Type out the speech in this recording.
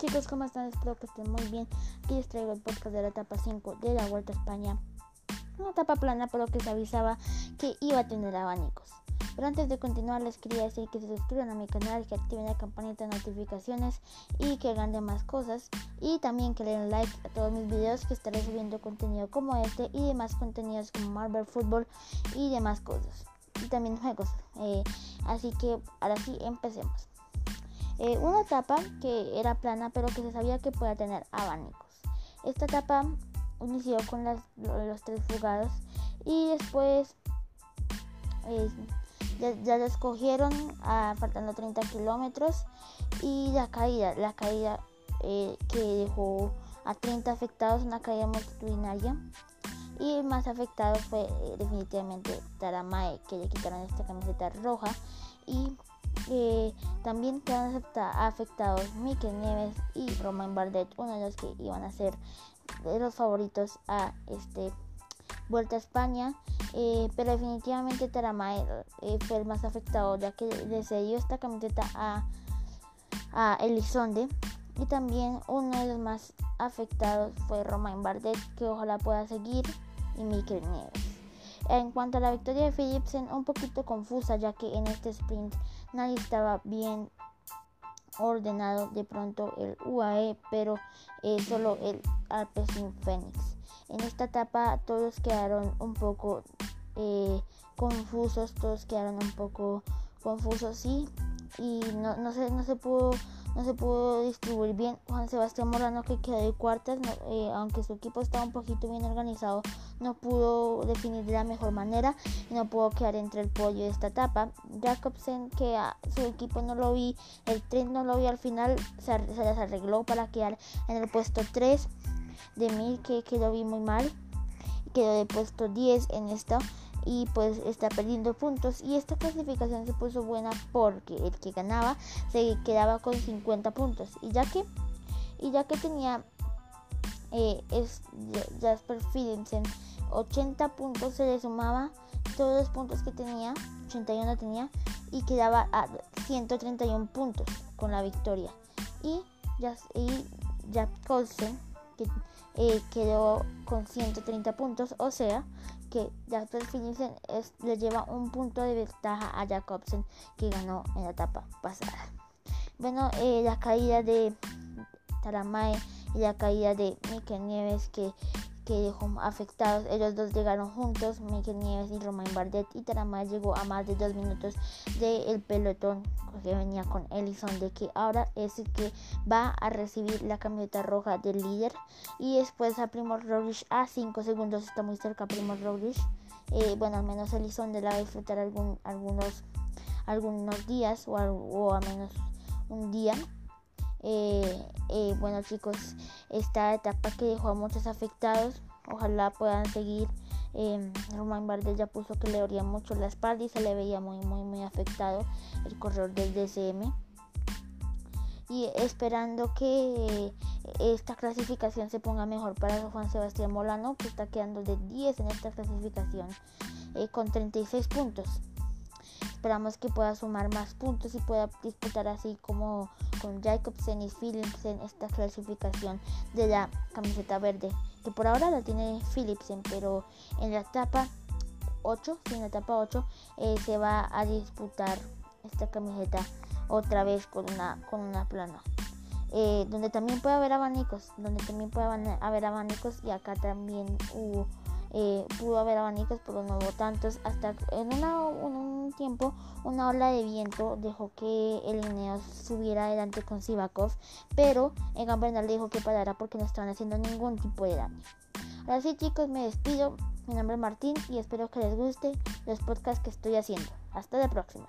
chicos, ¿cómo están? Espero que estén muy bien. Aquí les traigo el podcast de la etapa 5 de la Vuelta a España. Una etapa plana, pero que se avisaba que iba a tener abanicos. Pero antes de continuar les quería decir que se suscriban a mi canal, que activen la campanita de notificaciones y que hagan más cosas. Y también que le den like a todos mis videos que estaré subiendo contenido como este y demás contenidos como Marvel Football y demás cosas. Y también juegos. Eh, así que ahora sí, empecemos. Eh, una etapa que era plana pero que se sabía que podía tener abanicos. Esta etapa inició con los tres fugados y después eh, ya, la escogieron faltando 30 kilómetros y la caída, la caída eh, que dejó a 30 afectados, una caída multitudinaria y el más afectado fue definitivamente Taramae que le quitaron esta camiseta roja y también quedan afectados Mikel Nieves y Romain Bardet, uno de los que iban a ser de los favoritos a este Vuelta a España, eh, pero definitivamente Taramae eh, fue el más afectado ya que le cedió esta camiseta a, a Elizonde y también uno de los más afectados fue Romain Bardet que ojalá pueda seguir y Mikel Nieves. En cuanto a la victoria de Philipsen, un poquito confusa ya que en este sprint nadie estaba bien ordenado de pronto el UAE, pero eh, solo el Alpecin Phoenix. En esta etapa todos quedaron un poco eh, confusos, todos quedaron un poco confusos, sí, y no, no, se, no se pudo no se pudo distribuir bien. Juan Sebastián Morano que quedó de cuartas, eh, aunque su equipo estaba un poquito bien organizado, no pudo definir de la mejor manera y no pudo quedar entre el pollo de esta etapa. Jacobsen que su equipo no lo vi, el tren no lo vi al final, se, se les arregló para quedar en el puesto 3 de mil que, que lo vi muy mal. Quedó de puesto 10 en esta y pues está perdiendo puntos. Y esta clasificación se puso buena porque el que ganaba se quedaba con 50 puntos. Y ya que y ya que tenía eh, es Jasper Philipsen 80 puntos se le sumaba todos los puntos que tenía 81 tenía y quedaba a 131 puntos con la victoria. Y ya y Colson que eh, quedó con 130 puntos o sea que Jasper Philipsen le lleva un punto de ventaja a Jacobsen que ganó en la etapa pasada. Bueno, eh, la caída de Taramae y la caída de Mikel Nieves que, que dejó afectados. Ellos dos llegaron juntos, Mikel Nieves y Romain Bardet. Y Taramae llegó a más de dos minutos del pelotón que venía con Ellison, de que ahora es el que va a recibir la camiseta roja del líder. Y después a Primo Roglic a 5 segundos, está muy cerca Primo Roglic. Eh, bueno, al menos Ellison de la va a disfrutar algún, algunos, algunos días o, o a menos un día. Eh, eh, bueno chicos, esta etapa que dejó a muchos afectados, ojalá puedan seguir. Eh, Romain Bardet ya puso que le dolía mucho la espalda y se le veía muy muy muy afectado el corredor del DCM. Y esperando que esta clasificación se ponga mejor para Juan Sebastián Molano, que está quedando de 10 en esta clasificación eh, con 36 puntos. Esperamos que pueda sumar más puntos y pueda disputar así como con Jacobsen y Philipsen esta clasificación de la camiseta verde. Que por ahora la tiene Philipsen, pero en la etapa 8, en la etapa 8 eh, se va a disputar esta camiseta otra vez con una, con una plana. Eh, donde también puede haber abanicos, donde también puede haber abanicos y acá también hubo eh, pudo haber abanicos, pero no hubo tantos. Hasta en, un tiempo, una ola de viento dejó que el Ineos subiera adelante con Sivakov, pero en Bernal dijo que parara porque no estaban haciendo ningún tipo de daño. Ahora sí, chicos, me despido. Mi nombre es Martín y espero que les guste los podcasts que estoy haciendo. Hasta la próxima.